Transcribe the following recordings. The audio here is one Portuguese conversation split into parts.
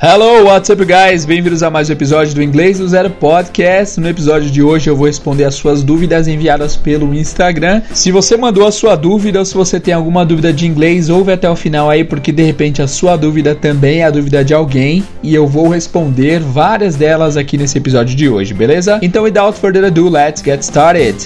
Hello, what's up, guys? Bem-vindos a mais um episódio do Inglês do Zero Podcast. No episódio de hoje eu vou responder as suas dúvidas enviadas pelo Instagram. Se você mandou a sua dúvida ou se você tem alguma dúvida de inglês, ouve até o final aí, porque de repente a sua dúvida também é a dúvida de alguém e eu vou responder várias delas aqui nesse episódio de hoje, beleza? Então, without further ado, let's get started.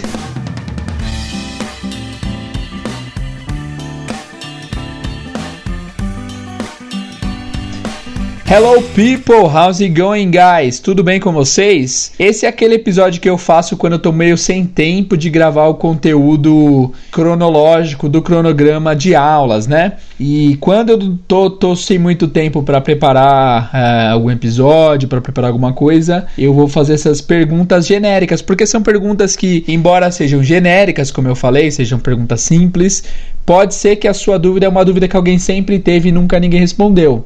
Hello people, how's it going guys? Tudo bem com vocês? Esse é aquele episódio que eu faço quando eu tô meio sem tempo de gravar o conteúdo cronológico do cronograma de aulas, né? E quando eu tô, tô sem muito tempo para preparar uh, algum episódio, para preparar alguma coisa, eu vou fazer essas perguntas genéricas, porque são perguntas que, embora sejam genéricas, como eu falei, sejam perguntas simples, pode ser que a sua dúvida é uma dúvida que alguém sempre teve e nunca ninguém respondeu.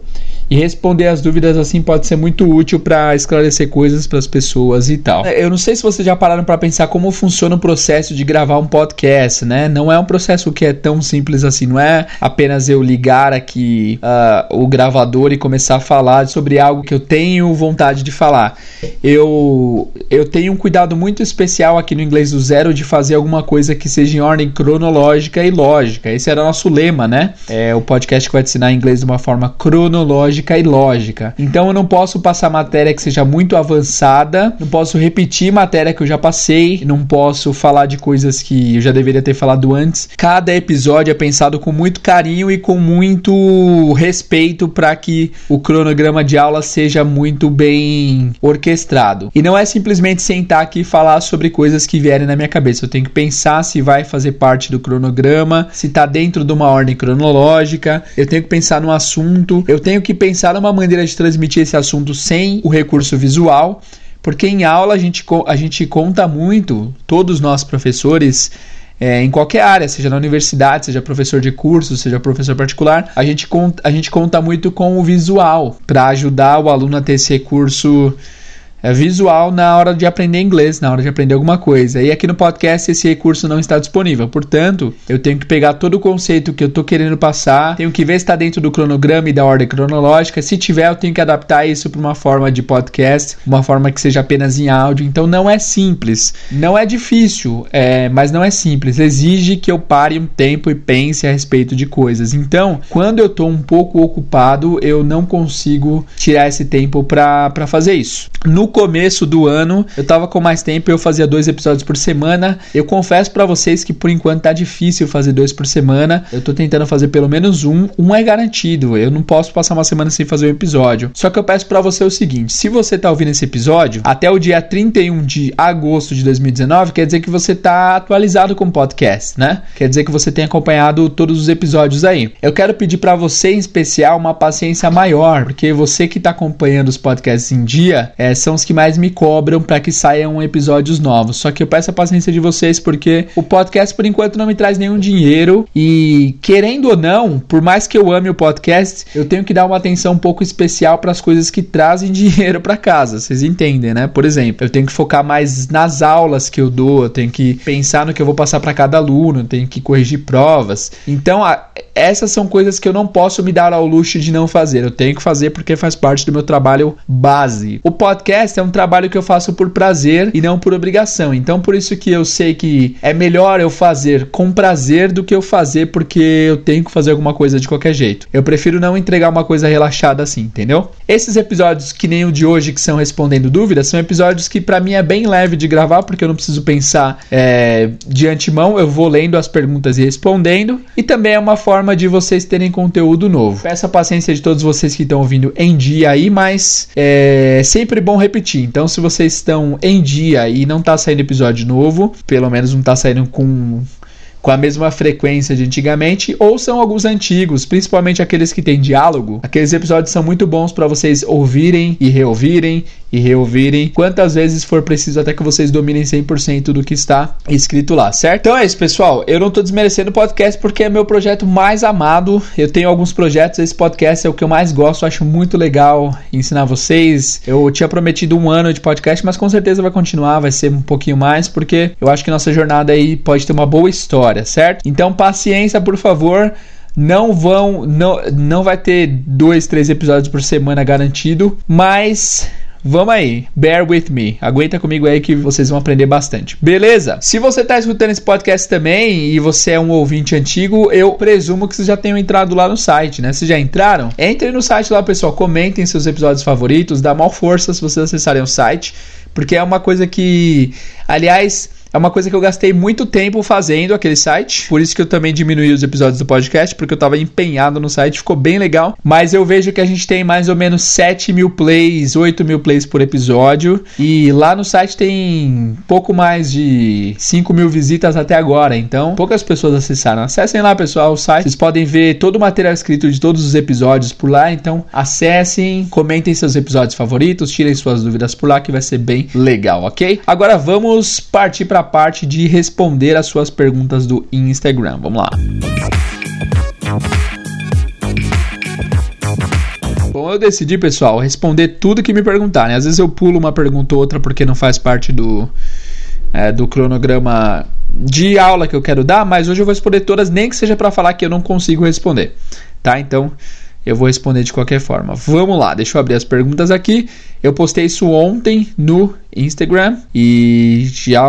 E responder as dúvidas assim pode ser muito útil para esclarecer coisas para as pessoas e tal. Eu não sei se vocês já pararam para pensar como funciona o processo de gravar um podcast, né? Não é um processo que é tão simples assim, não é apenas eu ligar aqui uh, o gravador e começar a falar sobre algo que eu tenho vontade de falar. Eu, eu tenho um cuidado muito especial aqui no inglês do zero de fazer alguma coisa que seja em ordem cronológica e lógica. Esse era o nosso lema, né? É o podcast que vai te ensinar inglês de uma forma cronológica lógica e lógica. Então eu não posso passar matéria que seja muito avançada, não posso repetir matéria que eu já passei, não posso falar de coisas que eu já deveria ter falado antes. Cada episódio é pensado com muito carinho e com muito respeito para que o cronograma de aula seja muito bem orquestrado. E não é simplesmente sentar aqui e falar sobre coisas que vierem na minha cabeça. Eu tenho que pensar se vai fazer parte do cronograma, se está dentro de uma ordem cronológica. Eu tenho que pensar no assunto. Eu tenho que pensar numa maneira de transmitir esse assunto sem o recurso visual, porque em aula a gente, a gente conta muito, todos nós professores, é, em qualquer área, seja na universidade, seja professor de curso, seja professor particular, a gente a gente conta muito com o visual para ajudar o aluno a ter esse recurso é visual na hora de aprender inglês, na hora de aprender alguma coisa. E aqui no podcast esse recurso não está disponível. Portanto, eu tenho que pegar todo o conceito que eu estou querendo passar, tenho que ver se está dentro do cronograma e da ordem cronológica. Se tiver, eu tenho que adaptar isso para uma forma de podcast, uma forma que seja apenas em áudio. Então não é simples, não é difícil, é, mas não é simples. Exige que eu pare um tempo e pense a respeito de coisas. Então, quando eu estou um pouco ocupado, eu não consigo tirar esse tempo para fazer isso. No começo do ano eu tava com mais tempo, eu fazia dois episódios por semana. Eu confesso para vocês que por enquanto tá difícil fazer dois por semana. Eu tô tentando fazer pelo menos um. Um é garantido. Eu não posso passar uma semana sem fazer um episódio. Só que eu peço para você o seguinte: se você tá ouvindo esse episódio até o dia 31 de agosto de 2019, quer dizer que você tá atualizado com o podcast, né? Quer dizer que você tem acompanhado todos os episódios aí. Eu quero pedir para você em especial uma paciência maior, porque você que tá acompanhando os podcasts em dia, é, são os que mais me cobram para que saiam episódios novos. Só que eu peço a paciência de vocês porque o podcast por enquanto não me traz nenhum dinheiro e querendo ou não, por mais que eu ame o podcast, eu tenho que dar uma atenção um pouco especial para as coisas que trazem dinheiro para casa. Vocês entendem, né? Por exemplo, eu tenho que focar mais nas aulas que eu dou, eu tenho que pensar no que eu vou passar para cada aluno, eu tenho que corrigir provas. Então, a, essas são coisas que eu não posso me dar ao luxo de não fazer. Eu tenho que fazer porque faz parte do meu trabalho base. O podcast é um trabalho que eu faço por prazer e não por obrigação. Então, por isso que eu sei que é melhor eu fazer com prazer do que eu fazer porque eu tenho que fazer alguma coisa de qualquer jeito. Eu prefiro não entregar uma coisa relaxada assim, entendeu? Esses episódios que nem o de hoje que são respondendo dúvidas são episódios que para mim é bem leve de gravar porque eu não preciso pensar é, de antemão. Eu vou lendo as perguntas e respondendo e também é uma forma de vocês terem conteúdo novo. Peço a paciência de todos vocês que estão ouvindo em dia aí, mas é sempre bom repetir repetir. Então, se vocês estão em dia e não está saindo episódio novo, pelo menos não está saindo com com a mesma frequência de antigamente, ou são alguns antigos, principalmente aqueles que têm diálogo. Aqueles episódios são muito bons para vocês ouvirem e reouvirem e reouvirem quantas vezes for preciso até que vocês dominem 100% do que está escrito lá, certo? Então é isso, pessoal. Eu não estou desmerecendo o podcast porque é meu projeto mais amado. Eu tenho alguns projetos, esse podcast é o que eu mais gosto, acho muito legal ensinar vocês. Eu tinha prometido um ano de podcast, mas com certeza vai continuar, vai ser um pouquinho mais, porque eu acho que nossa jornada aí pode ter uma boa história, certo? Então paciência, por favor. Não vão, não, não vai ter dois, três episódios por semana garantido, mas Vamos aí, bear with me. Aguenta comigo aí que vocês vão aprender bastante. Beleza? Se você está escutando esse podcast também e você é um ouvinte antigo, eu presumo que vocês já tenham entrado lá no site, né? Vocês já entraram? Entrem no site lá, pessoal. Comentem seus episódios favoritos. Dá mal força se vocês acessarem o site. Porque é uma coisa que, aliás, é uma coisa que eu gastei muito tempo fazendo aquele site. Por isso que eu também diminuí os episódios do podcast, porque eu tava empenhado no site, ficou bem legal. Mas eu vejo que a gente tem mais ou menos 7 mil plays, 8 mil plays por episódio. E lá no site tem pouco mais de 5 mil visitas até agora. Então, poucas pessoas acessaram. Acessem lá, pessoal, o site. Vocês podem ver todo o material escrito de todos os episódios por lá. Então, acessem, comentem seus episódios favoritos, tirem suas dúvidas por lá, que vai ser bem legal, ok? Agora vamos partir para parte de responder as suas perguntas do Instagram. Vamos lá. Bom, eu decidi, pessoal, responder tudo que me perguntarem. Às vezes eu pulo uma pergunta ou outra porque não faz parte do, é, do cronograma de aula que eu quero dar, mas hoje eu vou responder todas, nem que seja para falar que eu não consigo responder, tá? Então eu vou responder de qualquer forma. Vamos lá, deixa eu abrir as perguntas aqui. Eu postei isso ontem no Instagram e já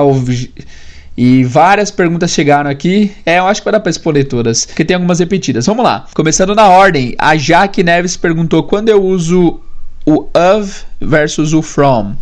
e várias perguntas chegaram aqui. É, eu acho que vai dar para responder todas, porque tem algumas repetidas. Vamos lá. Começando na ordem, a Jaque Neves perguntou quando eu uso o of versus o from.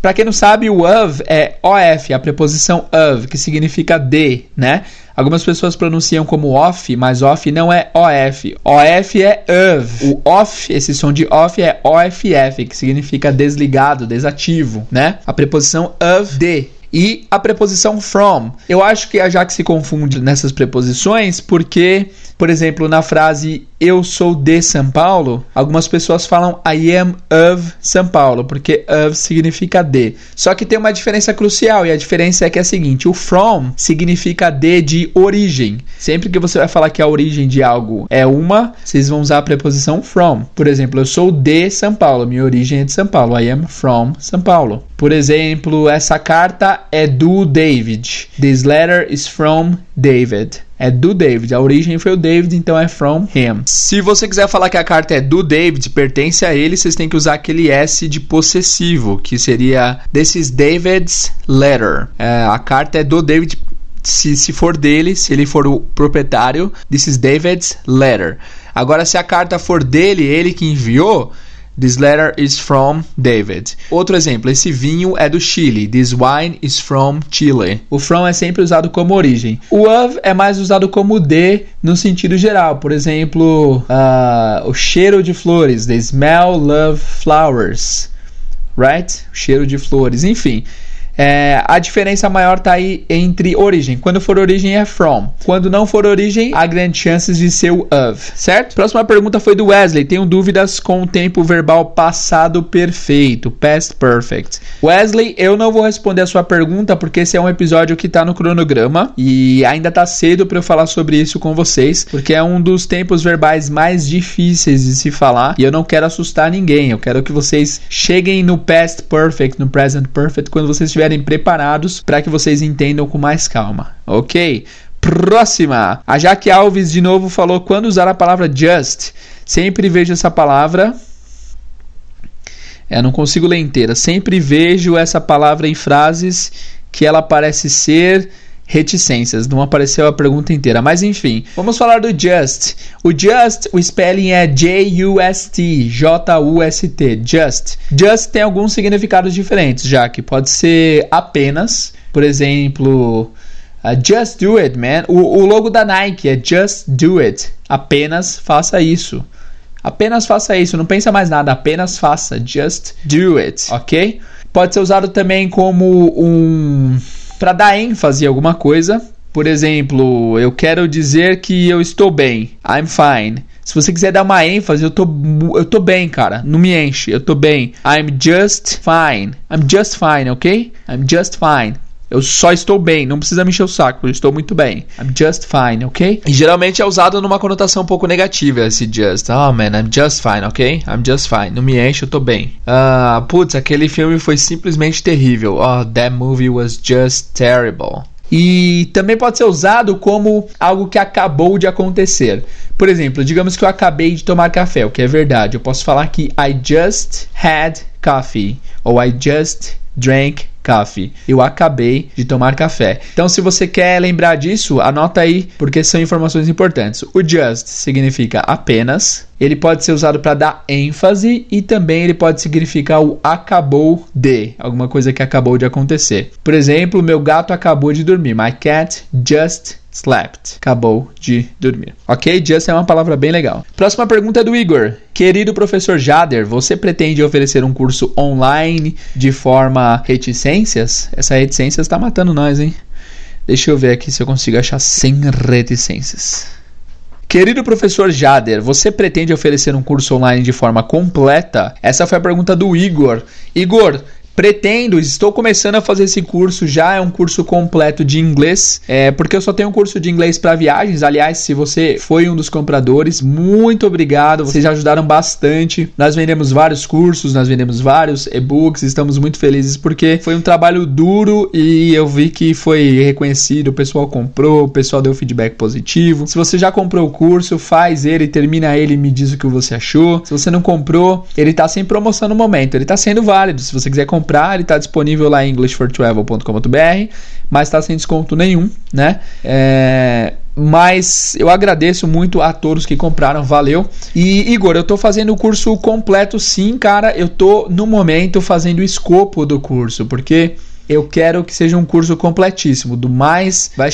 Para quem não sabe, o of é of, a preposição of, que significa de, né? Algumas pessoas pronunciam como off, mas off não é OF. OF é of. O off, esse som de off é OFF, que significa desligado, desativo, né? A preposição of de e a preposição from. Eu acho que a Jaque se confunde nessas preposições porque, por exemplo, na frase eu sou de São Paulo, algumas pessoas falam I am of São Paulo, porque of significa de. Só que tem uma diferença crucial e a diferença é que é a seguinte: o from significa de de origem. Sempre que você vai falar que a origem de algo é uma, vocês vão usar a preposição from. Por exemplo, eu sou de São Paulo, minha origem é de São Paulo. I am from São Paulo. Por exemplo, essa carta é do David. This letter is from David. É do David. A origem foi o David, então é from him. Se você quiser falar que a carta é do David, pertence a ele, vocês têm que usar aquele S de possessivo, que seria This is David's letter. É, a carta é do David. Se, se for dele, se ele for o proprietário, this is David's letter. Agora, se a carta for dele, ele que enviou, This letter is from David. Outro exemplo, esse vinho é do Chile. This wine is from Chile. O from é sempre usado como origem. O of é mais usado como de no sentido geral. Por exemplo, uh, o cheiro de flores. The smell of flowers. Right? O cheiro de flores. Enfim. É, a diferença maior está aí entre origem. Quando for origem é from. Quando não for origem, há grandes chances de ser o of, certo? Próxima pergunta foi do Wesley. Tenho dúvidas com o tempo verbal passado perfeito, past perfect. Wesley, eu não vou responder a sua pergunta porque esse é um episódio que está no cronograma e ainda está cedo para eu falar sobre isso com vocês, porque é um dos tempos verbais mais difíceis de se falar e eu não quero assustar ninguém. Eu quero que vocês cheguem no past perfect, no present perfect quando vocês estiverem estiverem preparados para que vocês entendam com mais calma, ok? Próxima. A Jaque Alves de novo falou quando usar a palavra just. Sempre vejo essa palavra. É, não consigo ler inteira. Sempre vejo essa palavra em frases que ela parece ser reticências, não apareceu a pergunta inteira, mas enfim, vamos falar do just. O just, o spelling é J-U-S-T, J-U-S-T, just. Just tem alguns significados diferentes, já que pode ser apenas, por exemplo, uh, just do it, man. O, o logo da Nike é just do it, apenas faça isso. Apenas faça isso, não pensa mais nada, apenas faça, just do it, ok? Pode ser usado também como um para dar ênfase a alguma coisa. Por exemplo, eu quero dizer que eu estou bem. I'm fine. Se você quiser dar uma ênfase, eu tô, eu tô bem, cara. Não me enche, eu tô bem. I'm just fine. I'm just fine, ok? I'm just fine. Eu só estou bem, não precisa me encher o saco, eu estou muito bem. I'm just fine, ok? E geralmente é usado numa conotação um pouco negativa esse just. Oh man, I'm just fine, ok? I'm just fine. Não me enche, eu tô bem. Ah, uh, putz, aquele filme foi simplesmente terrível. Oh, that movie was just terrible. E também pode ser usado como algo que acabou de acontecer. Por exemplo, digamos que eu acabei de tomar café, o que é verdade. Eu posso falar que I just had coffee ou I just drank coffee. Eu acabei de tomar café. Então, se você quer lembrar disso, anota aí, porque são informações importantes. O just significa apenas. Ele pode ser usado para dar ênfase e também ele pode significar o acabou de, alguma coisa que acabou de acontecer. Por exemplo, meu gato acabou de dormir. My cat just slept. Acabou de dormir. Ok? Just é uma palavra bem legal. Próxima pergunta é do Igor. Querido professor Jader, você pretende oferecer um curso online de forma reticências? Essa reticências está matando nós, hein? Deixa eu ver aqui se eu consigo achar sem reticências. Querido professor Jader, você pretende oferecer um curso online de forma completa? Essa foi a pergunta do Igor. Igor, Pretendo, estou começando a fazer esse curso, já é um curso completo de inglês, é, porque eu só tenho um curso de inglês para viagens. Aliás, se você foi um dos compradores, muito obrigado, vocês ajudaram bastante. Nós vendemos vários cursos, nós vendemos vários e-books, estamos muito felizes porque foi um trabalho duro e eu vi que foi reconhecido, o pessoal comprou, o pessoal deu feedback positivo. Se você já comprou o curso, faz ele, termina ele e me diz o que você achou. Se você não comprou, ele está sem promoção no momento, ele está sendo válido. Se você quiser comprar, comprar, ele está disponível lá em englishfortravel.com.br, mas está sem desconto nenhum, né? É, mas eu agradeço muito a todos que compraram, valeu. E Igor, eu estou fazendo o curso completo sim, cara. Eu estou no momento fazendo o escopo do curso, porque eu quero que seja um curso completíssimo, do mais. Vai,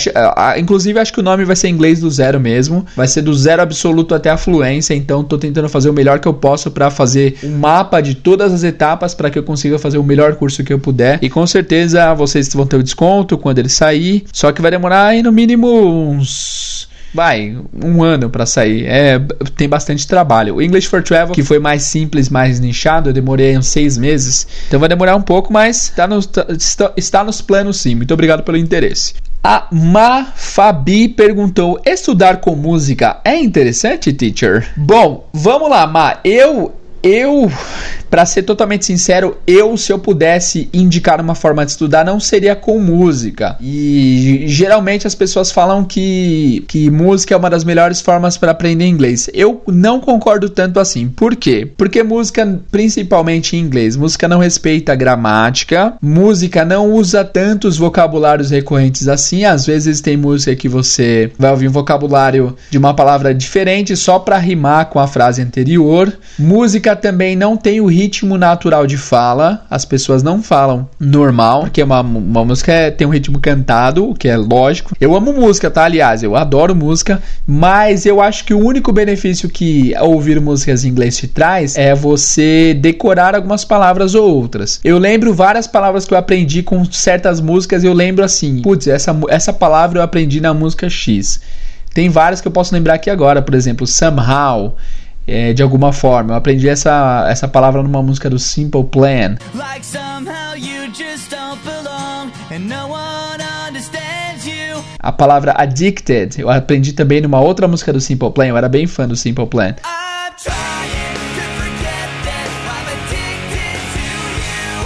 inclusive, acho que o nome vai ser inglês do zero mesmo. Vai ser do zero absoluto até a fluência. Então, estou tentando fazer o melhor que eu posso para fazer um mapa de todas as etapas para que eu consiga fazer o melhor curso que eu puder. E com certeza vocês vão ter o desconto quando ele sair. Só que vai demorar aí no mínimo uns vai, um ano para sair. É, tem bastante trabalho. O English for Travel, que foi mais simples, mais nichado, eu demorei uns seis meses. Então vai demorar um pouco, mas tá no, está, está nos planos sim. Muito obrigado pelo interesse. A Ma Fabi perguntou: estudar com música é interessante, teacher? Bom, vamos lá, Ma. Eu eu, para ser totalmente sincero, eu, se eu pudesse indicar uma forma de estudar, não seria com música. E geralmente as pessoas falam que, que música é uma das melhores formas para aprender inglês. Eu não concordo tanto assim. Por quê? Porque música, principalmente em inglês, música não respeita a gramática, música não usa tantos vocabulários recorrentes assim. Às vezes tem música que você vai ouvir um vocabulário de uma palavra diferente só para rimar com a frase anterior. Música também não tem o ritmo natural de fala, as pessoas não falam normal, porque uma, uma música é, tem um ritmo cantado, o que é lógico. Eu amo música, tá? Aliás, eu adoro música, mas eu acho que o único benefício que ouvir músicas em inglês te traz é você decorar algumas palavras ou outras. Eu lembro várias palavras que eu aprendi com certas músicas, eu lembro assim, putz, essa, essa palavra eu aprendi na música X. Tem várias que eu posso lembrar aqui agora, por exemplo, somehow é, de alguma forma. Eu aprendi essa, essa palavra numa música do Simple Plan. Like a palavra addicted eu aprendi também numa outra música do Simple Plan. Eu era bem fã do Simple Plan.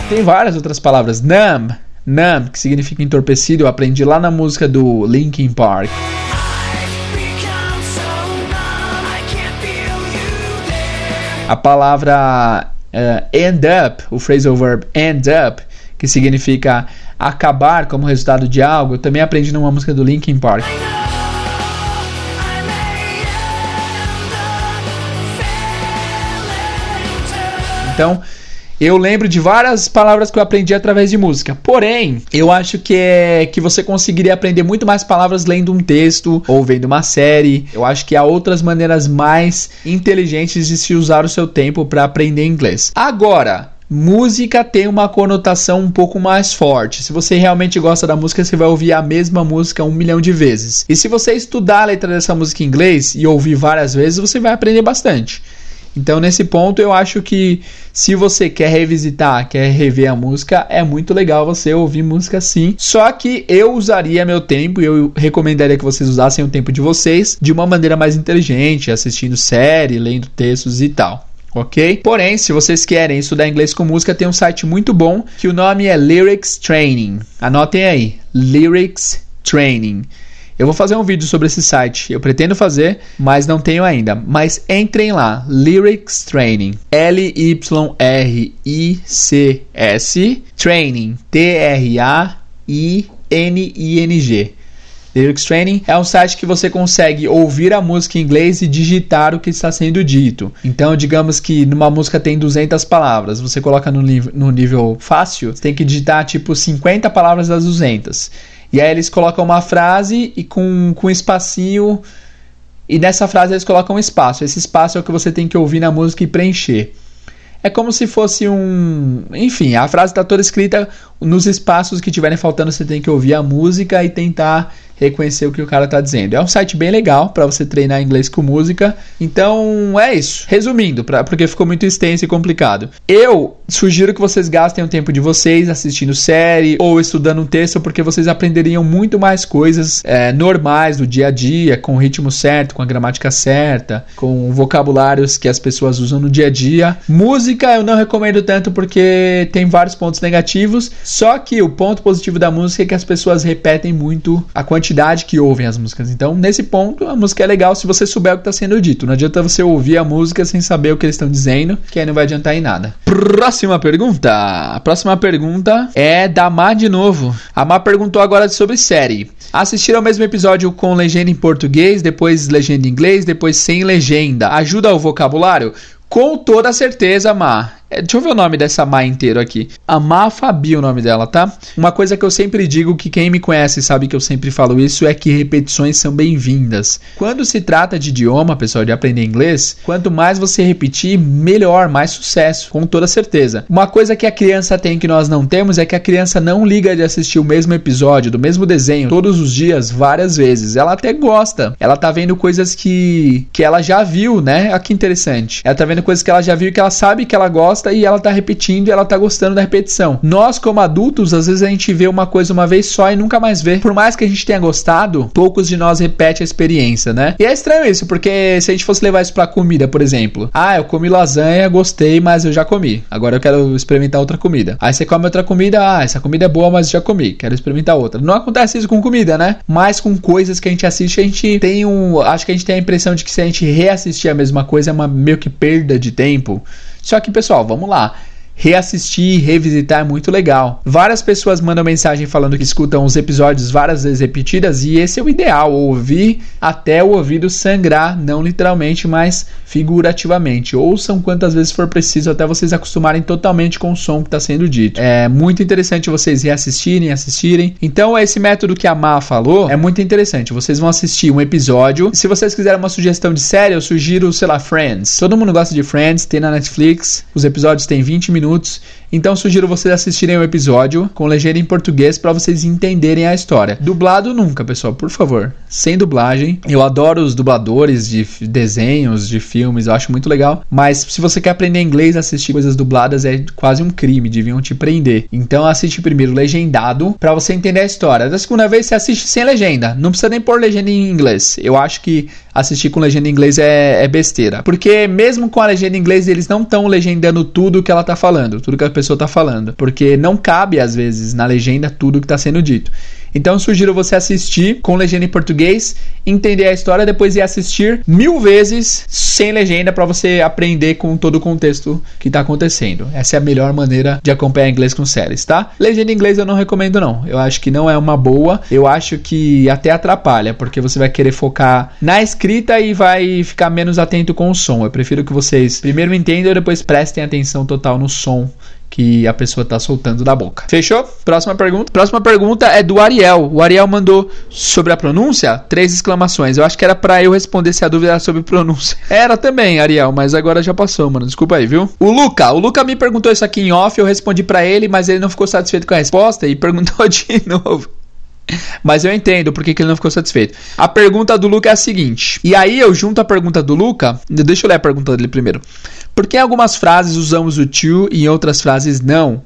Tem várias outras palavras. Numb, numb, que significa entorpecido, eu aprendi lá na música do Linkin Park. A palavra uh, end up, o phrasal verb end up, que significa acabar como resultado de algo, eu também aprendi numa música do Linkin Park. Então, eu lembro de várias palavras que eu aprendi através de música. Porém, eu acho que é que você conseguiria aprender muito mais palavras lendo um texto ou vendo uma série. Eu acho que há outras maneiras mais inteligentes de se usar o seu tempo para aprender inglês. Agora, música tem uma conotação um pouco mais forte. Se você realmente gosta da música, você vai ouvir a mesma música um milhão de vezes. E se você estudar a letra dessa música em inglês e ouvir várias vezes, você vai aprender bastante. Então, nesse ponto, eu acho que se você quer revisitar, quer rever a música, é muito legal você ouvir música sim. Só que eu usaria meu tempo e eu recomendaria que vocês usassem o tempo de vocês de uma maneira mais inteligente, assistindo série, lendo textos e tal ok? Porém, se vocês querem estudar inglês com música, tem um site muito bom que o nome é Lyrics Training. Anotem aí, Lyrics Training. Eu vou fazer um vídeo sobre esse site. Eu pretendo fazer, mas não tenho ainda. Mas entrem lá, Lyrics Training. L-Y-R-I-C-S Training. T-R-A-I-N-I-N-G. Lyrics Training é um site que você consegue ouvir a música em inglês e digitar o que está sendo dito. Então, digamos que numa música tem 200 palavras, você coloca no, no nível fácil, você tem que digitar tipo 50 palavras das 200. E aí eles colocam uma frase e com, com um espacinho. E nessa frase eles colocam um espaço. Esse espaço é o que você tem que ouvir na música e preencher. É como se fosse um. Enfim, a frase está toda escrita nos espaços que tiverem faltando. Você tem que ouvir a música e tentar reconhecer o que o cara está dizendo. É um site bem legal para você treinar inglês com música. Então é isso. Resumindo, pra, porque ficou muito extenso e complicado. Eu sugiro que vocês gastem o tempo de vocês assistindo série ou estudando um texto, porque vocês aprenderiam muito mais coisas é, normais do dia a dia, com o ritmo certo, com a gramática certa, com vocabulários que as pessoas usam no dia a dia. Música eu não recomendo tanto porque tem vários pontos negativos, só que o ponto positivo da música é que as pessoas repetem muito a quantidade quantidade que ouvem as músicas. Então, nesse ponto, a música é legal se você souber o que está sendo dito. Não adianta você ouvir a música sem saber o que eles estão dizendo, que aí não vai adiantar em nada. Próxima pergunta. A próxima pergunta é da Má de novo. A Má perguntou agora sobre série. Assistir ao mesmo episódio com legenda em português, depois legenda em inglês, depois sem legenda. Ajuda o vocabulário? Com toda certeza, Má. É, deixa eu ver o nome dessa Má inteiro aqui. A Má Fabi, o nome dela, tá? Uma coisa que eu sempre digo, que quem me conhece sabe que eu sempre falo isso, é que repetições são bem-vindas. Quando se trata de idioma, pessoal, de aprender inglês, quanto mais você repetir, melhor, mais sucesso, com toda certeza. Uma coisa que a criança tem que nós não temos é que a criança não liga de assistir o mesmo episódio, do mesmo desenho, todos os dias, várias vezes. Ela até gosta. Ela tá vendo coisas que, que ela já viu, né? Olha que interessante. Ela tá vendo coisas que ela já viu e que ela sabe que ela gosta gosta e ela tá repetindo e ela tá gostando da repetição. Nós, como adultos, às vezes a gente vê uma coisa uma vez só e nunca mais vê. Por mais que a gente tenha gostado, poucos de nós repete a experiência, né? E é estranho isso, porque se a gente fosse levar isso pra comida, por exemplo. Ah, eu comi lasanha, gostei, mas eu já comi. Agora eu quero experimentar outra comida. Aí você come outra comida, ah, essa comida é boa, mas já comi. Quero experimentar outra. Não acontece isso com comida, né? Mas com coisas que a gente assiste, a gente tem um. Acho que a gente tem a impressão de que se a gente reassistir a mesma coisa é uma meio que perda de tempo. Só que, pessoal, vamos lá reassistir, revisitar é muito legal. Várias pessoas mandam mensagem falando que escutam os episódios várias vezes repetidas e esse é o ideal, ouvir até o ouvido sangrar, não literalmente, mas figurativamente. Ouçam quantas vezes for preciso até vocês acostumarem totalmente com o som que está sendo dito. É muito interessante vocês reassistirem, assistirem. Então, esse método que a Ma falou é muito interessante. Vocês vão assistir um episódio. Se vocês quiserem uma sugestão de série, eu sugiro, sei lá, Friends. Todo mundo gosta de Friends, tem na Netflix. Os episódios têm 20 minutos minutos. Então sugiro vocês assistirem o episódio com legenda em português para vocês entenderem a história. Dublado nunca, pessoal, por favor. Sem dublagem. Eu adoro os dubladores de desenhos, de filmes, eu acho muito legal. Mas se você quer aprender inglês, assistir coisas dubladas é quase um crime, deviam te prender. Então assiste primeiro legendado para você entender a história. Da segunda vez você assiste sem legenda. Não precisa nem pôr legenda em inglês. Eu acho que assistir com legenda em inglês é, é besteira. Porque mesmo com a legenda em inglês, eles não estão legendando tudo que ela tá falando, tudo que a pessoa tá falando. Porque não cabe, às vezes, na legenda tudo que está sendo dito. Então sugiro você assistir com legenda em português, entender a história, depois ir assistir mil vezes sem legenda para você aprender com todo o contexto que está acontecendo. Essa é a melhor maneira de acompanhar inglês com séries, tá? Legenda em inglês eu não recomendo não. Eu acho que não é uma boa. Eu acho que até atrapalha, porque você vai querer focar na escrita e vai ficar menos atento com o som. Eu prefiro que vocês primeiro entendam e depois prestem atenção total no som que a pessoa está soltando da boca. Fechou? Próxima pergunta. Próxima pergunta é do Ariel. O Ariel mandou sobre a pronúncia três exclamações. Eu acho que era para eu responder se a dúvida era sobre pronúncia. Era também, Ariel, mas agora já passou, mano. Desculpa aí, viu? O Luca, o Luca me perguntou isso aqui em off, eu respondi para ele, mas ele não ficou satisfeito com a resposta e perguntou de novo. Mas eu entendo porque que ele não ficou satisfeito. A pergunta do Luca é a seguinte. E aí eu junto a pergunta do Luca. Deixa eu ler a pergunta dele primeiro. Por que em algumas frases usamos o to e em outras frases não?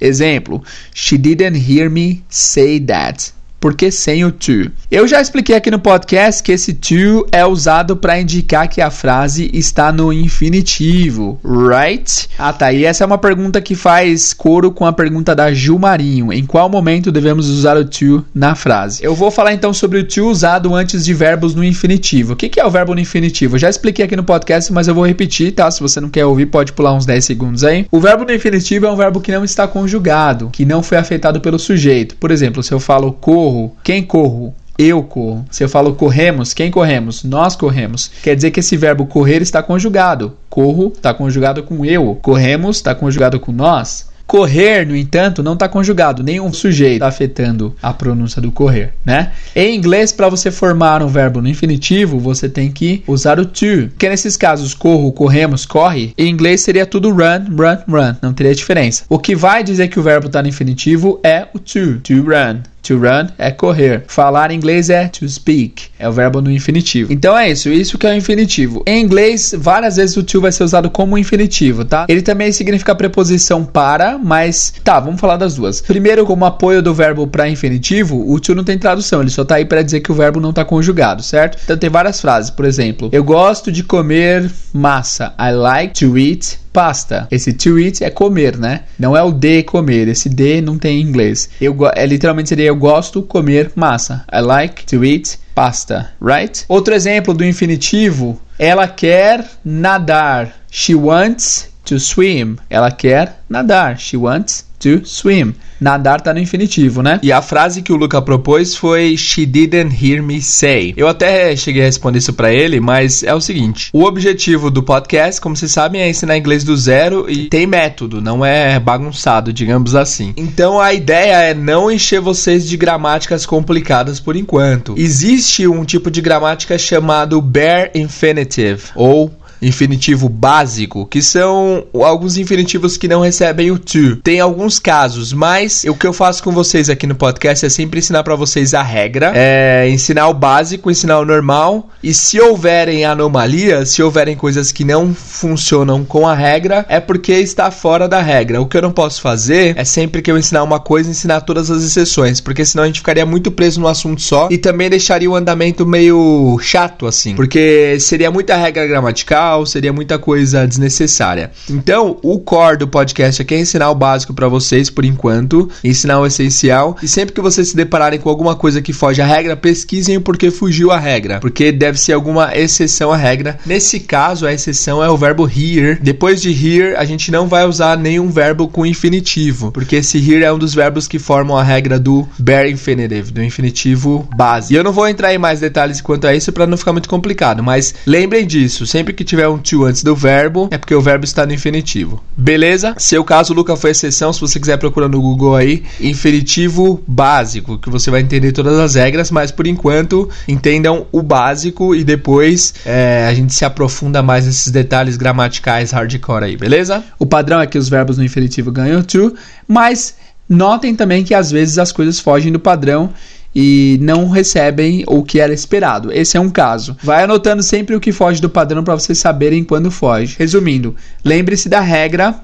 Exemplo: She didn't hear me say that. Porque sem o to. Eu já expliquei aqui no podcast que esse to é usado para indicar que a frase está no infinitivo, right? Ah, tá. E essa é uma pergunta que faz coro com a pergunta da Ju Marinho. Em qual momento devemos usar o to na frase? Eu vou falar então sobre o to usado antes de verbos no infinitivo. O que é o verbo no infinitivo? Eu já expliquei aqui no podcast, mas eu vou repetir, tá? Se você não quer ouvir, pode pular uns 10 segundos aí. O verbo no infinitivo é um verbo que não está conjugado, que não foi afetado pelo sujeito. Por exemplo, se eu falo corro, quem corro? eu corro. Se eu falo corremos, quem corremos? Nós corremos. Quer dizer que esse verbo correr está conjugado. Corro está conjugado com eu. Corremos está conjugado com nós. Correr, no entanto, não está conjugado, nenhum sujeito tá afetando a pronúncia do correr, né? Em inglês, para você formar um verbo no infinitivo, você tem que usar o to. Que nesses casos, corro, corremos, corre, em inglês seria tudo run, run, run, não teria diferença. O que vai dizer que o verbo está no infinitivo é o to, to run. To run é correr. Falar em inglês é to speak. É o verbo no infinitivo. Então é isso. Isso que é o infinitivo. Em inglês, várias vezes o to vai ser usado como infinitivo, tá? Ele também significa preposição para, mas tá, vamos falar das duas. Primeiro, como apoio do verbo para infinitivo, o to não tem tradução. Ele só tá aí para dizer que o verbo não tá conjugado, certo? Então tem várias frases. Por exemplo, eu gosto de comer massa. I like to eat pasta. Esse to eat é comer, né? Não é o de comer. Esse de não tem em inglês. Eu é, literalmente seria eu gosto comer massa. I like to eat pasta, right? Outro exemplo do infinitivo, ela quer nadar. She wants to swim. Ela quer nadar. She wants to swim. Nadar tá no infinitivo, né? E a frase que o Luca propôs foi She didn't hear me say. Eu até cheguei a responder isso para ele, mas é o seguinte: o objetivo do podcast, como vocês sabem, é ensinar inglês do zero e tem método, não é bagunçado, digamos assim. Então a ideia é não encher vocês de gramáticas complicadas por enquanto. Existe um tipo de gramática chamado bare infinitive ou infinitivo básico, que são alguns infinitivos que não recebem o to. Tem alguns casos, mas o que eu faço com vocês aqui no podcast é sempre ensinar para vocês a regra, é ensinar o básico, ensinar o normal, e se houverem anomalias, se houverem coisas que não funcionam com a regra, é porque está fora da regra. O que eu não posso fazer é sempre que eu ensinar uma coisa, ensinar todas as exceções, porque senão a gente ficaria muito preso no assunto só e também deixaria o andamento meio chato assim, porque seria muita regra gramatical seria muita coisa desnecessária. Então, o core do podcast aqui é ensinar o básico para vocês por enquanto, ensinar o essencial. E sempre que vocês se depararem com alguma coisa que foge à regra, pesquisem o porquê fugiu a regra, porque deve ser alguma exceção à regra. Nesse caso, a exceção é o verbo here. Depois de here, a gente não vai usar nenhum verbo com infinitivo, porque esse here é um dos verbos que formam a regra do bare infinitive, do infinitivo base. E eu não vou entrar em mais detalhes quanto a isso para não ficar muito complicado, mas lembrem disso, sempre que tiver um to antes do verbo, é porque o verbo está no infinitivo. Beleza? Seu caso, Luca, foi exceção. Se você quiser procurar no Google aí, infinitivo básico, que você vai entender todas as regras, mas por enquanto entendam o básico e depois é, a gente se aprofunda mais nesses detalhes gramaticais hardcore aí, beleza? O padrão é que os verbos no infinitivo ganham to, mas notem também que às vezes as coisas fogem do padrão e não recebem o que era esperado. Esse é um caso. Vai anotando sempre o que foge do padrão para vocês saberem quando foge. Resumindo, lembre-se da regra,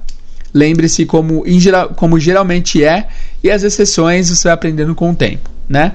lembre-se como, como geralmente é e as exceções você vai aprendendo com o tempo, né?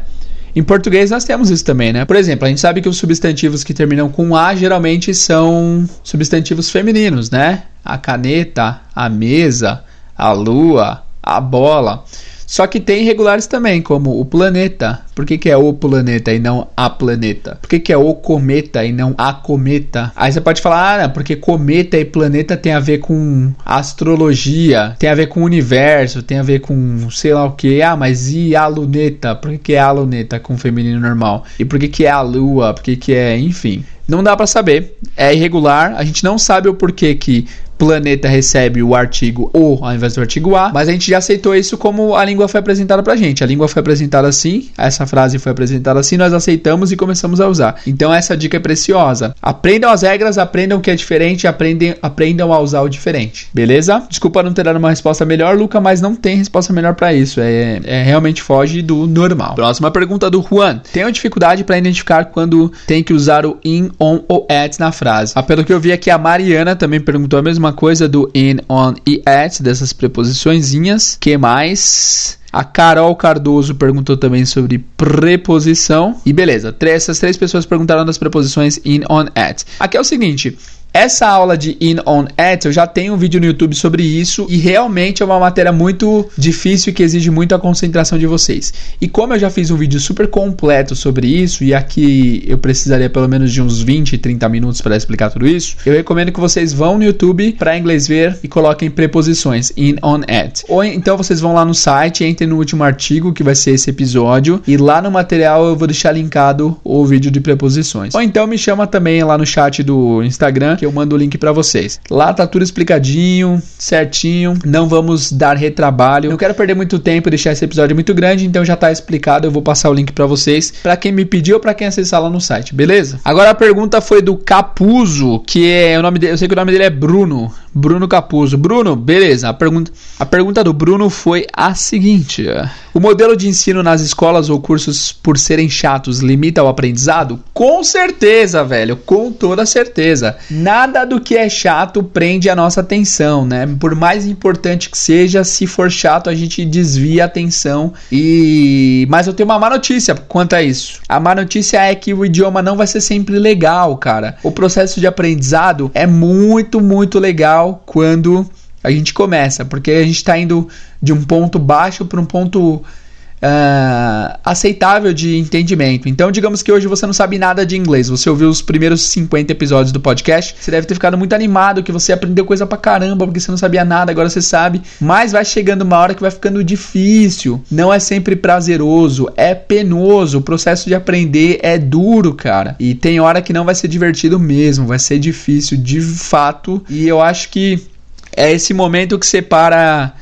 Em português nós temos isso também, né? Por exemplo, a gente sabe que os substantivos que terminam com A geralmente são substantivos femininos, né? A caneta, a mesa, a lua, a bola. Só que tem irregulares também, como o planeta. Por que, que é o planeta e não a planeta? Por que, que é o cometa e não a cometa? Aí você pode falar, ah, porque cometa e planeta tem a ver com astrologia, tem a ver com o universo, tem a ver com sei lá o que. Ah, mas e a luneta? Por que, que é a luneta com feminino normal? E por que, que é a lua? Por que, que é, enfim. Não dá para saber. É irregular. A gente não sabe o porquê que planeta recebe o artigo o ao invés do artigo a, mas a gente já aceitou isso como a língua foi apresentada pra gente. A língua foi apresentada assim, essa frase foi apresentada assim, nós aceitamos e começamos a usar. Então essa dica é preciosa. Aprendam as regras, aprendam o que é diferente, aprendem, aprendam a usar o diferente. Beleza? Desculpa não ter dado uma resposta melhor, Luca, mas não tem resposta melhor para isso. É, é, realmente foge do normal. Próxima pergunta do Juan. Tenho dificuldade para identificar quando tem que usar o in, on ou at na frase. Ah, pelo que eu vi aqui, a Mariana também perguntou a mesma coisa do in, on e at, dessas preposiçõezinhas. que mais? A Carol Cardoso perguntou também sobre preposição. E beleza, essas três pessoas perguntaram das preposições in, on, at. Aqui é o seguinte: essa aula de In On At, eu já tenho um vídeo no YouTube sobre isso e realmente é uma matéria muito difícil que exige muito a concentração de vocês. E como eu já fiz um vídeo super completo sobre isso e aqui eu precisaria pelo menos de uns 20, 30 minutos para explicar tudo isso, eu recomendo que vocês vão no YouTube para inglês ver e coloquem preposições In On At. Ou então vocês vão lá no site, entrem no último artigo que vai ser esse episódio e lá no material eu vou deixar linkado o vídeo de preposições. Ou então me chama também lá no chat do Instagram que eu mando o link para vocês. Lá tá tudo explicadinho, certinho, não vamos dar retrabalho. Não quero perder muito tempo deixar esse episódio muito grande, então já tá explicado, eu vou passar o link para vocês, para quem me pediu ou para quem acessar lá no site, beleza? Agora a pergunta foi do Capuzo, que é o nome dele, eu sei que o nome dele é Bruno. Bruno Capuzo. Bruno, beleza. A pergunta, a pergunta do Bruno foi a seguinte: O modelo de ensino nas escolas ou cursos, por serem chatos, limita o aprendizado? Com certeza, velho. Com toda certeza. Nada do que é chato prende a nossa atenção, né? Por mais importante que seja, se for chato, a gente desvia a atenção. E. Mas eu tenho uma má notícia quanto a isso. A má notícia é que o idioma não vai ser sempre legal, cara. O processo de aprendizado é muito, muito legal quando a gente começa, porque a gente está indo de um ponto baixo para um ponto uh, aceitável de entendimento. Então, digamos que hoje você não sabe nada de inglês, você ouviu os primeiros 50 episódios do podcast, você deve ter ficado muito animado, que você aprendeu coisa pra caramba, porque você não sabia nada, agora você sabe. Mas vai chegando uma hora que vai ficando difícil, não é sempre prazeroso, é penoso. O processo de aprender é duro, cara. E tem hora que não vai ser divertido mesmo, vai ser difícil de fato. E eu acho que é esse momento que separa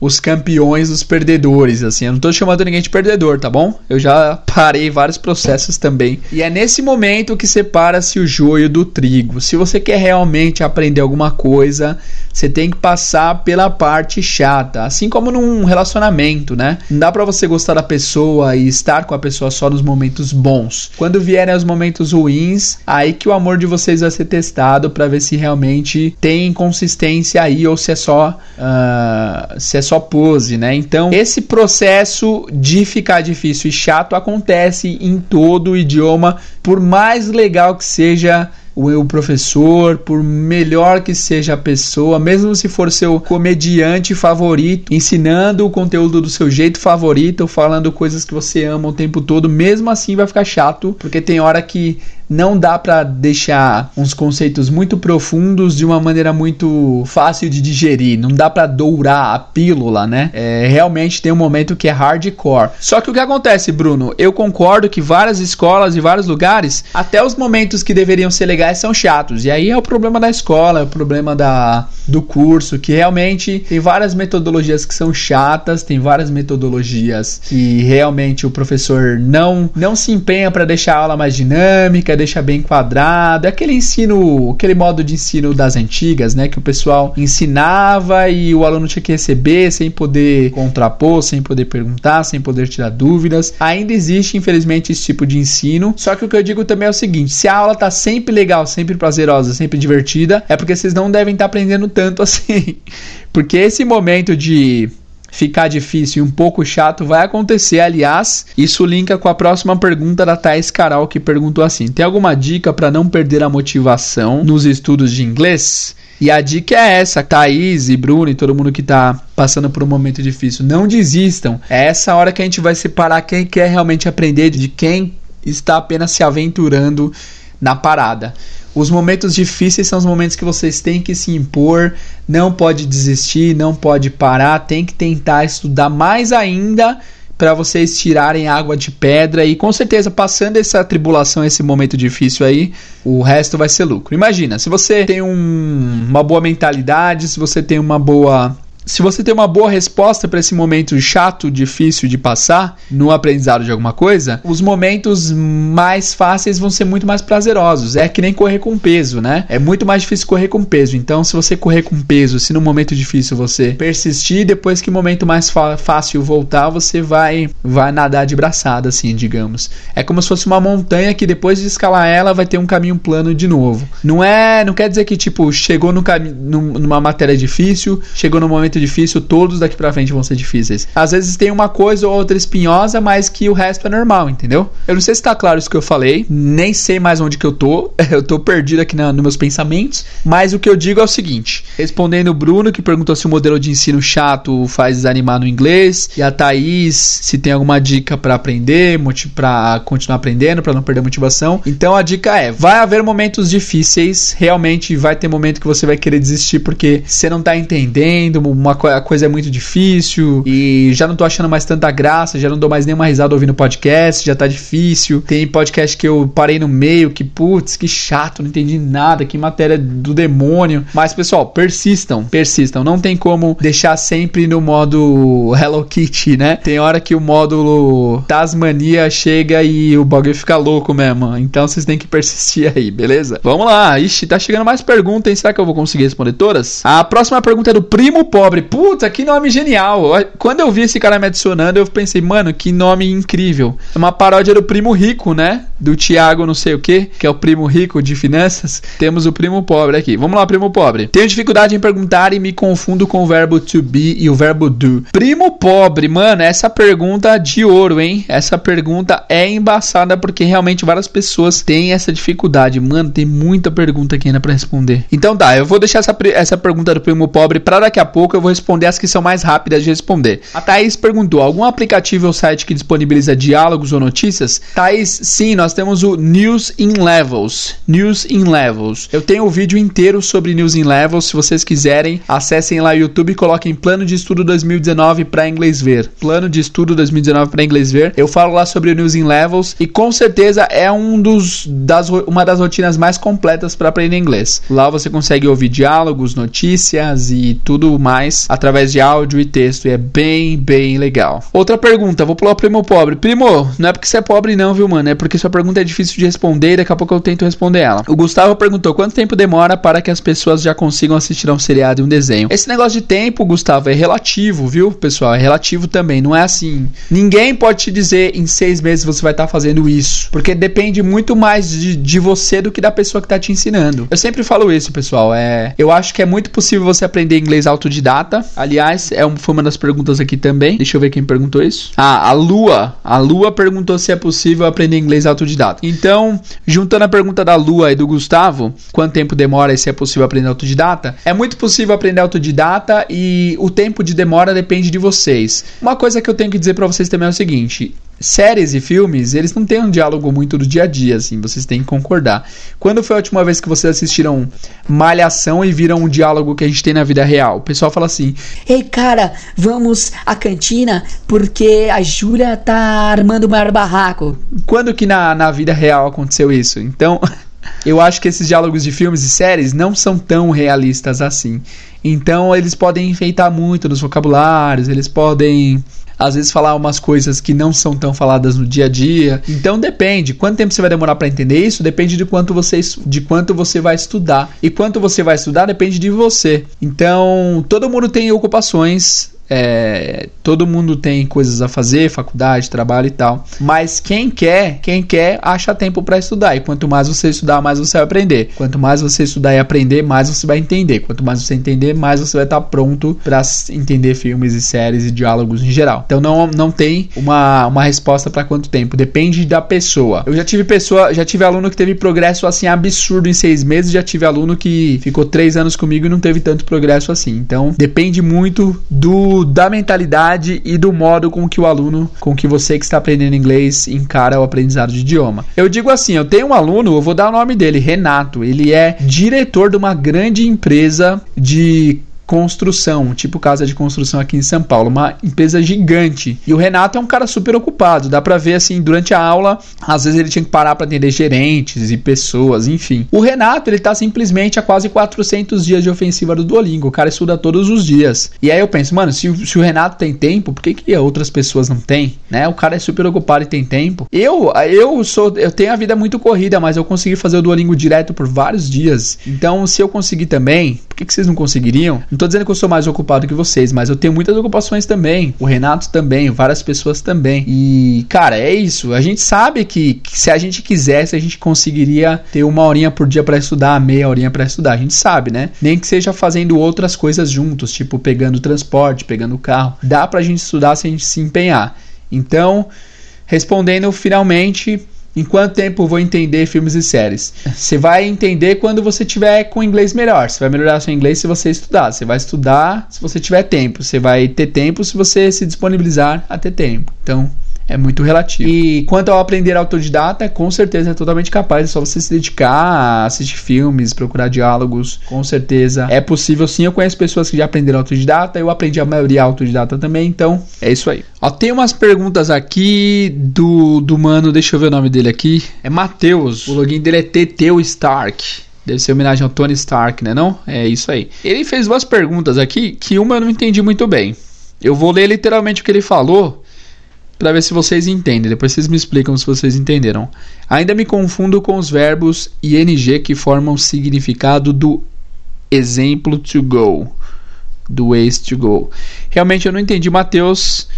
os campeões dos perdedores, assim. Eu não tô chamando ninguém de perdedor, tá bom? Eu já parei vários processos também. E é nesse momento que separa-se o joio do trigo. Se você quer realmente aprender alguma coisa, você tem que passar pela parte chata, assim como num relacionamento, né? Não dá para você gostar da pessoa e estar com a pessoa só nos momentos bons. Quando vierem os momentos ruins, aí que o amor de vocês vai ser testado para ver se realmente tem consistência aí ou se é só uh, se é só pose, né? Então, esse processo de ficar difícil e chato acontece em todo o idioma, por mais legal que seja o professor, por melhor que seja a pessoa, mesmo se for seu comediante favorito, ensinando o conteúdo do seu jeito favorito, falando coisas que você ama o tempo todo, mesmo assim vai ficar chato, porque tem hora que não dá para deixar uns conceitos muito profundos de uma maneira muito fácil de digerir. Não dá para dourar a pílula, né? É, realmente tem um momento que é hardcore. Só que o que acontece, Bruno? Eu concordo que várias escolas e vários lugares, até os momentos que deveriam ser legais são chatos. E aí é o problema da escola, é o problema da, do curso, que realmente tem várias metodologias que são chatas, tem várias metodologias que realmente o professor não não se empenha para deixar a aula mais dinâmica quer deixar bem quadrado. É aquele ensino, aquele modo de ensino das antigas, né? Que o pessoal ensinava e o aluno tinha que receber sem poder contrapor, sem poder perguntar, sem poder tirar dúvidas. Ainda existe, infelizmente, esse tipo de ensino. Só que o que eu digo também é o seguinte: se a aula tá sempre legal, sempre prazerosa, sempre divertida, é porque vocês não devem estar tá aprendendo tanto assim. Porque esse momento de ficar difícil e um pouco chato vai acontecer. Aliás, isso linka com a próxima pergunta da Thais Caral, que perguntou assim: tem alguma dica para não perder a motivação nos estudos de inglês? E a dica é essa, Thaís e Bruno e todo mundo que está passando por um momento difícil, não desistam. É essa hora que a gente vai separar quem quer realmente aprender de quem está apenas se aventurando na parada. Os momentos difíceis são os momentos que vocês têm que se impor, não pode desistir, não pode parar, tem que tentar estudar mais ainda para vocês tirarem água de pedra e com certeza passando essa tribulação, esse momento difícil aí, o resto vai ser lucro. Imagina, se você tem um, uma boa mentalidade, se você tem uma boa se você tem uma boa resposta para esse momento chato, difícil de passar no aprendizado de alguma coisa, os momentos mais fáceis vão ser muito mais prazerosos. É que nem correr com peso, né? É muito mais difícil correr com peso. Então, se você correr com peso, se no momento difícil você persistir, depois que o momento mais fácil voltar, você vai vai nadar de braçada, assim, digamos. É como se fosse uma montanha que depois de escalar ela vai ter um caminho plano de novo. Não é, não quer dizer que tipo chegou no caminho numa matéria difícil, chegou no momento momento difícil, todos daqui pra frente vão ser difíceis. Às vezes tem uma coisa ou outra espinhosa, mas que o resto é normal, entendeu? Eu não sei se tá claro isso que eu falei, nem sei mais onde que eu tô, eu tô perdido aqui na, nos meus pensamentos, mas o que eu digo é o seguinte: respondendo o Bruno, que perguntou se o modelo de ensino chato faz desanimar no inglês, e a Thaís, se tem alguma dica para aprender, para continuar aprendendo, para não perder motivação. Então a dica é: vai haver momentos difíceis, realmente vai ter momento que você vai querer desistir porque você não tá entendendo, uma a coisa é muito difícil e já não tô achando mais tanta graça, já não dou mais nenhuma risada ouvindo podcast, já tá difícil. Tem podcast que eu parei no meio, que putz, que chato, não entendi nada, que matéria do demônio. Mas pessoal, persistam, persistam. Não tem como deixar sempre no modo Hello Kitty, né? Tem hora que o módulo Tasmania chega e o bagulho fica louco mesmo. Então vocês têm que persistir aí, beleza? Vamos lá. Ixi, tá chegando mais perguntas, hein? Será que eu vou conseguir responder todas? A próxima pergunta é do Primo Pobre. Puta, que nome genial. Quando eu vi esse cara me adicionando, eu pensei, mano, que nome incrível. É uma paródia do Primo Rico, né? Do Thiago não sei o que, que é o Primo Rico de finanças. Temos o Primo Pobre aqui. Vamos lá, Primo Pobre. Tenho dificuldade em perguntar e me confundo com o verbo to be e o verbo do. Primo Pobre, mano, essa pergunta de ouro, hein? Essa pergunta é embaçada porque realmente várias pessoas têm essa dificuldade. Mano, tem muita pergunta aqui ainda pra responder. Então tá, eu vou deixar essa, essa pergunta do Primo Pobre pra daqui a pouco. Eu vou responder as que são mais rápidas de responder. A Thaís perguntou: algum aplicativo ou site que disponibiliza diálogos ou notícias? Thaís, sim, nós temos o News in Levels. News in Levels. Eu tenho o um vídeo inteiro sobre News in Levels. Se vocês quiserem, acessem lá o YouTube e coloquem Plano de Estudo 2019 para inglês ver. Plano de Estudo 2019 para inglês ver. Eu falo lá sobre o News in Levels e com certeza é um dos das, uma das rotinas mais completas para aprender inglês. Lá você consegue ouvir diálogos, notícias e tudo mais através de áudio e texto. E é bem, bem legal. Outra pergunta, vou pular primo pobre. Primo, não é porque você é pobre não, viu, mano? É porque sua pergunta é difícil de responder e daqui a pouco eu tento responder ela. O Gustavo perguntou quanto tempo demora para que as pessoas já consigam assistir a um seriado e um desenho. Esse negócio de tempo, Gustavo, é relativo, viu, pessoal? É relativo também. Não é assim. Ninguém pode te dizer em seis meses você vai estar tá fazendo isso. Porque depende muito mais de, de você do que da pessoa que está te ensinando. Eu sempre falo isso, pessoal. É, eu acho que é muito possível você aprender inglês autodidata. Aliás, é um, foi uma das perguntas aqui também. Deixa eu ver quem perguntou isso. Ah, a Lua. A Lua perguntou se é possível aprender inglês autodidata. Então, juntando a pergunta da Lua e do Gustavo, quanto tempo demora e se é possível aprender autodidata? É muito possível aprender autodidata e o tempo de demora depende de vocês. Uma coisa que eu tenho que dizer para vocês também é o seguinte: séries e filmes, eles não têm um diálogo muito do dia a dia, assim, vocês têm que concordar. Quando foi a última vez que vocês assistiram Malhação e viram um diálogo que a gente tem na vida real? O pessoal fala assim: Ei, cara, vamos à cantina porque a Júlia tá armando o maior barraco. Quando que na, na vida real aconteceu isso? Então. Eu acho que esses diálogos de filmes e séries não são tão realistas assim. Então eles podem enfeitar muito nos vocabulários, eles podem às vezes falar umas coisas que não são tão faladas no dia a dia. Então depende. Quanto tempo você vai demorar para entender isso? Depende de quanto você de quanto você vai estudar. E quanto você vai estudar depende de você. Então, todo mundo tem ocupações é, todo mundo tem coisas a fazer, faculdade, trabalho e tal. Mas quem quer, quem quer, acha tempo para estudar. E quanto mais você estudar, mais você vai aprender. Quanto mais você estudar e aprender, mais você vai entender. Quanto mais você entender, mais você vai estar pronto para entender filmes e séries e diálogos em geral. Então não, não tem uma, uma resposta para quanto tempo. Depende da pessoa. Eu já tive pessoa, já tive aluno que teve progresso assim absurdo em seis meses. Já tive aluno que ficou três anos comigo e não teve tanto progresso assim. Então depende muito do da mentalidade e do modo com que o aluno, com que você que está aprendendo inglês encara o aprendizado de idioma. Eu digo assim, eu tenho um aluno, eu vou dar o nome dele, Renato. Ele é diretor de uma grande empresa de construção, tipo casa de construção aqui em São Paulo, uma empresa gigante. E o Renato é um cara super ocupado, dá para ver assim, durante a aula, às vezes ele tinha que parar para atender gerentes e pessoas, enfim. O Renato, ele tá simplesmente a quase 400 dias de ofensiva do Duolingo, o cara estuda todos os dias. E aí eu penso, mano, se, se o Renato tem tempo, por que que outras pessoas não têm, né? O cara é super ocupado e tem tempo. Eu, eu sou, eu tenho a vida muito corrida, mas eu consegui fazer o Duolingo direto por vários dias. Então, se eu conseguir também, por que que vocês não conseguiriam? Não tô dizendo que eu sou mais ocupado que vocês, mas eu tenho muitas ocupações também. O Renato também, várias pessoas também. E, cara, é isso. A gente sabe que, que se a gente quisesse, a gente conseguiria ter uma horinha por dia para estudar, meia horinha para estudar. A gente sabe, né? Nem que seja fazendo outras coisas juntos, tipo pegando transporte, pegando carro. Dá pra gente estudar se a gente se empenhar. Então, respondendo finalmente, em quanto tempo vou entender filmes e séries? Você vai entender quando você tiver com inglês melhor. Você vai melhorar seu inglês se você estudar. Você vai estudar se você tiver tempo. Você vai ter tempo se você se disponibilizar a ter tempo. Então, é muito relativo. E quanto ao aprender autodidata, com certeza é totalmente capaz, é só você se dedicar a assistir filmes, procurar diálogos, com certeza é possível sim. Eu conheço pessoas que já aprenderam autodidata, eu aprendi a maioria autodidata também, então é isso aí. Ó, tem umas perguntas aqui do, do mano, deixa eu ver o nome dele aqui, é Matheus, o login dele é TTU Stark. Deve ser homenagem ao Tony Stark, né não? É isso aí. Ele fez duas perguntas aqui que uma eu não entendi muito bem. Eu vou ler literalmente o que ele falou para ver se vocês entendem. Depois vocês me explicam se vocês entenderam. Ainda me confundo com os verbos ing que formam o significado do exemplo to go, do ways to go. Realmente eu não entendi, Mateus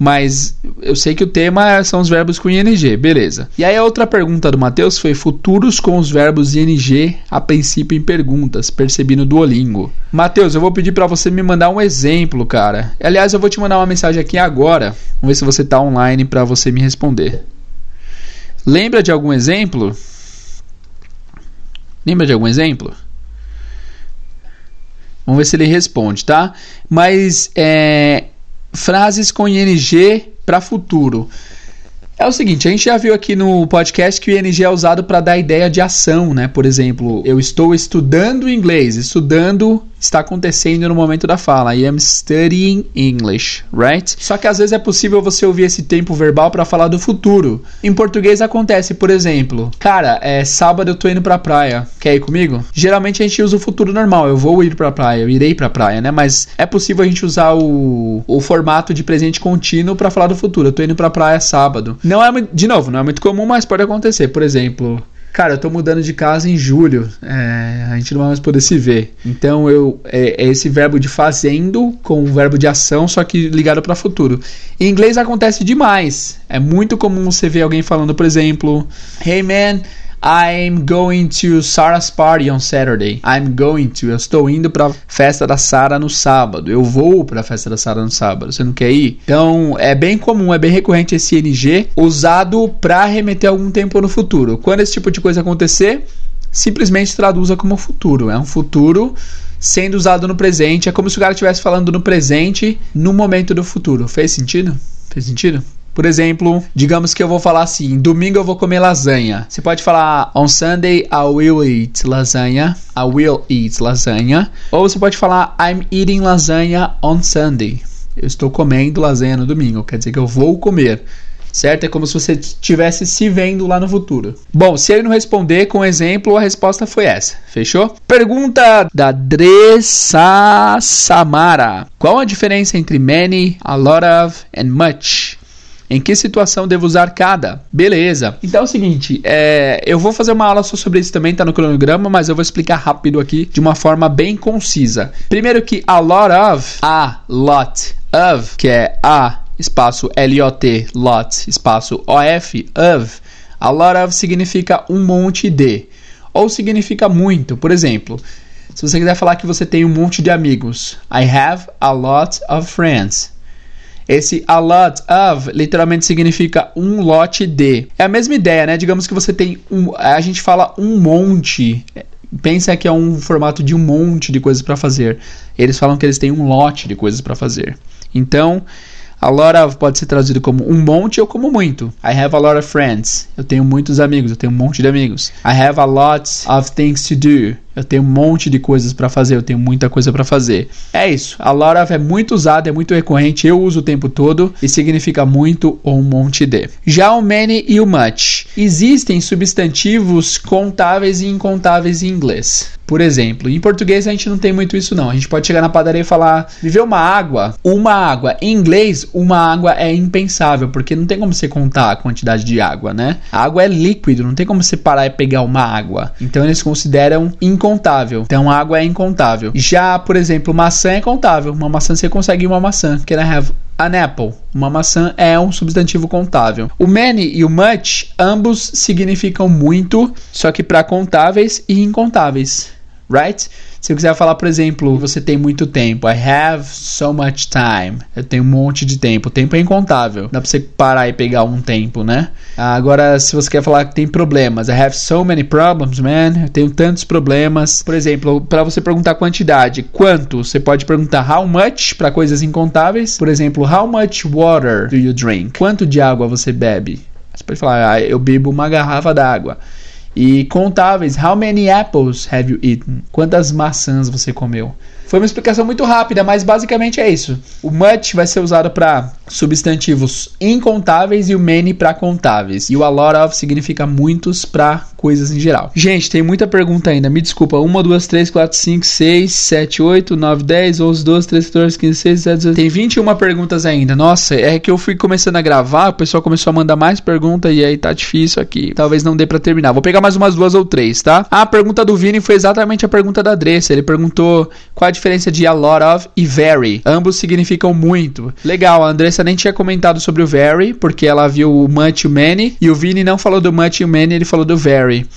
mas eu sei que o tema são os verbos com ing, beleza. E aí a outra pergunta do Matheus foi futuros com os verbos ing a princípio em perguntas, percebi no Duolingo. Matheus, eu vou pedir para você me mandar um exemplo, cara. Aliás, eu vou te mandar uma mensagem aqui agora. Vamos ver se você tá online para você me responder. Lembra de algum exemplo? Lembra de algum exemplo? Vamos ver se ele responde, tá? Mas é, frases com ing para futuro. É o seguinte, a gente já viu aqui no podcast que o ing é usado para dar ideia de ação, né? Por exemplo, eu estou estudando inglês, estudando está acontecendo no momento da fala. I am studying English, right? Só que às vezes é possível você ouvir esse tempo verbal para falar do futuro. Em português acontece, por exemplo, cara, é sábado eu tô indo pra praia. Quer ir comigo? Geralmente a gente usa o futuro normal. Eu vou ir pra praia, eu irei pra praia, né? Mas é possível a gente usar o, o formato de presente contínuo para falar do futuro. Eu tô indo pra praia sábado. Não é, de novo, não é muito comum, mas pode acontecer. Por exemplo, Cara, eu tô mudando de casa em julho. É, a gente não vai mais poder se ver. Então eu é, é, esse verbo de fazendo com o verbo de ação, só que ligado para futuro. Em inglês acontece demais. É muito comum você ver alguém falando, por exemplo, Hey man, I'm going to Sarah's party on Saturday. I'm going to. Eu estou indo para festa da Sarah no sábado. Eu vou para festa da Sarah no sábado. Você não quer ir? Então, é bem comum, é bem recorrente esse ing usado para remeter algum tempo no futuro. Quando esse tipo de coisa acontecer, simplesmente traduza como futuro. É um futuro sendo usado no presente. É como se o cara estivesse falando no presente no momento do futuro. Fez sentido? Fez sentido? Por exemplo, digamos que eu vou falar assim: domingo eu vou comer lasanha. Você pode falar on Sunday I will eat lasagna. I will eat lasagna. Ou você pode falar I'm eating lasagna on Sunday. Eu estou comendo lasanha no domingo. Quer dizer que eu vou comer. Certo? É como se você estivesse se vendo lá no futuro. Bom, se ele não responder com exemplo, a resposta foi essa. Fechou? Pergunta da Dressa Samara: Qual a diferença entre many, a lot of and much? Em que situação devo usar cada? Beleza. Então é o seguinte, é, eu vou fazer uma aula só sobre isso também, tá no cronograma, mas eu vou explicar rápido aqui de uma forma bem concisa. Primeiro que a lot of, a lot of, que é a espaço L-O-T, lot, espaço O-F, of, a lot of significa um monte de, ou significa muito. Por exemplo, se você quiser falar que você tem um monte de amigos, I have a lot of friends. Esse a lot of literalmente significa um lote de. É a mesma ideia, né? Digamos que você tem um. A gente fala um monte. Pensa que é um formato de um monte de coisas para fazer. Eles falam que eles têm um lote de coisas para fazer. Então, a lot of pode ser traduzido como um monte ou como muito. I have a lot of friends. Eu tenho muitos amigos, eu tenho um monte de amigos. I have a lot of things to do. Eu tenho um monte de coisas para fazer, eu tenho muita coisa para fazer. É isso. A of é muito usado, é muito recorrente, eu uso o tempo todo e significa muito ou um monte de. Já o many e o much. Existem substantivos contáveis e incontáveis em inglês. Por exemplo, em português a gente não tem muito isso não. A gente pode chegar na padaria e falar: "Viver uma água". Uma água. Em inglês, uma água é impensável, porque não tem como você contar a quantidade de água, né? A água é líquido, não tem como você parar e pegar uma água. Então eles consideram impensável incontável. Então água é incontável. Já, por exemplo, maçã é contável. Uma maçã você consegue uma maçã. Can I have an apple? Uma maçã é um substantivo contável. O many e o much, ambos significam muito, só que para contáveis e incontáveis. Right? Se eu quiser falar, por exemplo, você tem muito tempo. I have so much time. Eu tenho um monte de tempo. O tempo é incontável. Dá pra você parar e pegar um tempo, né? Agora, se você quer falar que tem problemas, I have so many problems, man. Eu tenho tantos problemas. Por exemplo, para você perguntar quantidade, quanto? Você pode perguntar how much para coisas incontáveis. Por exemplo, how much water do you drink? Quanto de água você bebe? Você pode falar, ah, eu bebo uma garrafa d'água. E contáveis, how many apples have you eaten? Quantas maçãs você comeu? Foi uma explicação muito rápida, mas basicamente é isso. O much vai ser usado para substantivos incontáveis e o many para contáveis. E o a lot of significa muitos para coisas em geral. Gente, tem muita pergunta ainda. Me desculpa. 1, 2, 3, 4, 5, 6, 7, 8, 9, 10, 11, 12, 13, 14, 15, 16, 17, 18. Tem 21 perguntas ainda. Nossa, é que eu fui começando a gravar, o pessoal começou a mandar mais perguntas e aí tá difícil aqui. Talvez não dê para terminar. Vou pegar mais umas duas ou três, tá? A pergunta do Vini foi exatamente a pergunta da Dressa. Ele perguntou qual a diferença de a lot of e very. Ambos significam muito. Legal, a Andressa nem tinha comentado sobre o very, porque ela viu o much e o many, e o Vini não falou do much e o many, ele falou do very.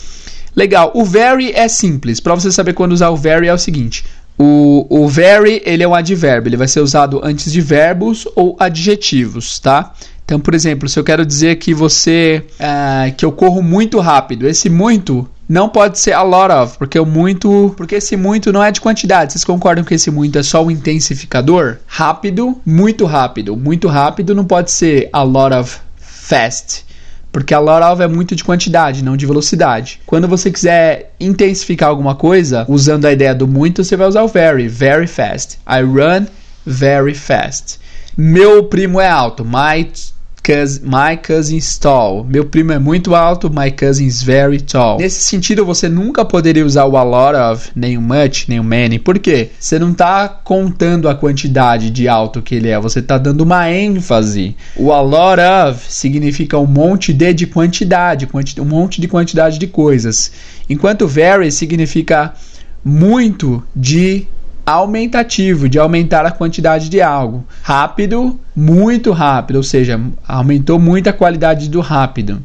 Legal, o very é simples. Para você saber quando usar o very é o seguinte: o, o very ele é um advérbio, ele vai ser usado antes de verbos ou adjetivos, tá? Então, por exemplo, se eu quero dizer que você uh, que eu corro muito rápido, esse muito não pode ser a lot of, porque o muito, porque esse muito não é de quantidade. Vocês concordam que esse muito é só o intensificador? Rápido, muito rápido. Muito rápido não pode ser a lot of fast. Porque a lot of é muito de quantidade, não de velocidade. Quando você quiser intensificar alguma coisa, usando a ideia do muito, você vai usar o very, very fast. I run very fast. Meu primo é alto. My cousin, my cousin's tall. Meu primo é muito alto, my cousin's very tall. Nesse sentido, você nunca poderia usar o a lot of, nem o much, nem o many. Por quê? Você não está contando a quantidade de alto que ele é, você está dando uma ênfase. O a lot of significa um monte de, de quantidade, um monte de quantidade de coisas. Enquanto very significa muito de aumentativo, de aumentar a quantidade de algo. Rápido, muito rápido, ou seja, aumentou muito a qualidade do rápido.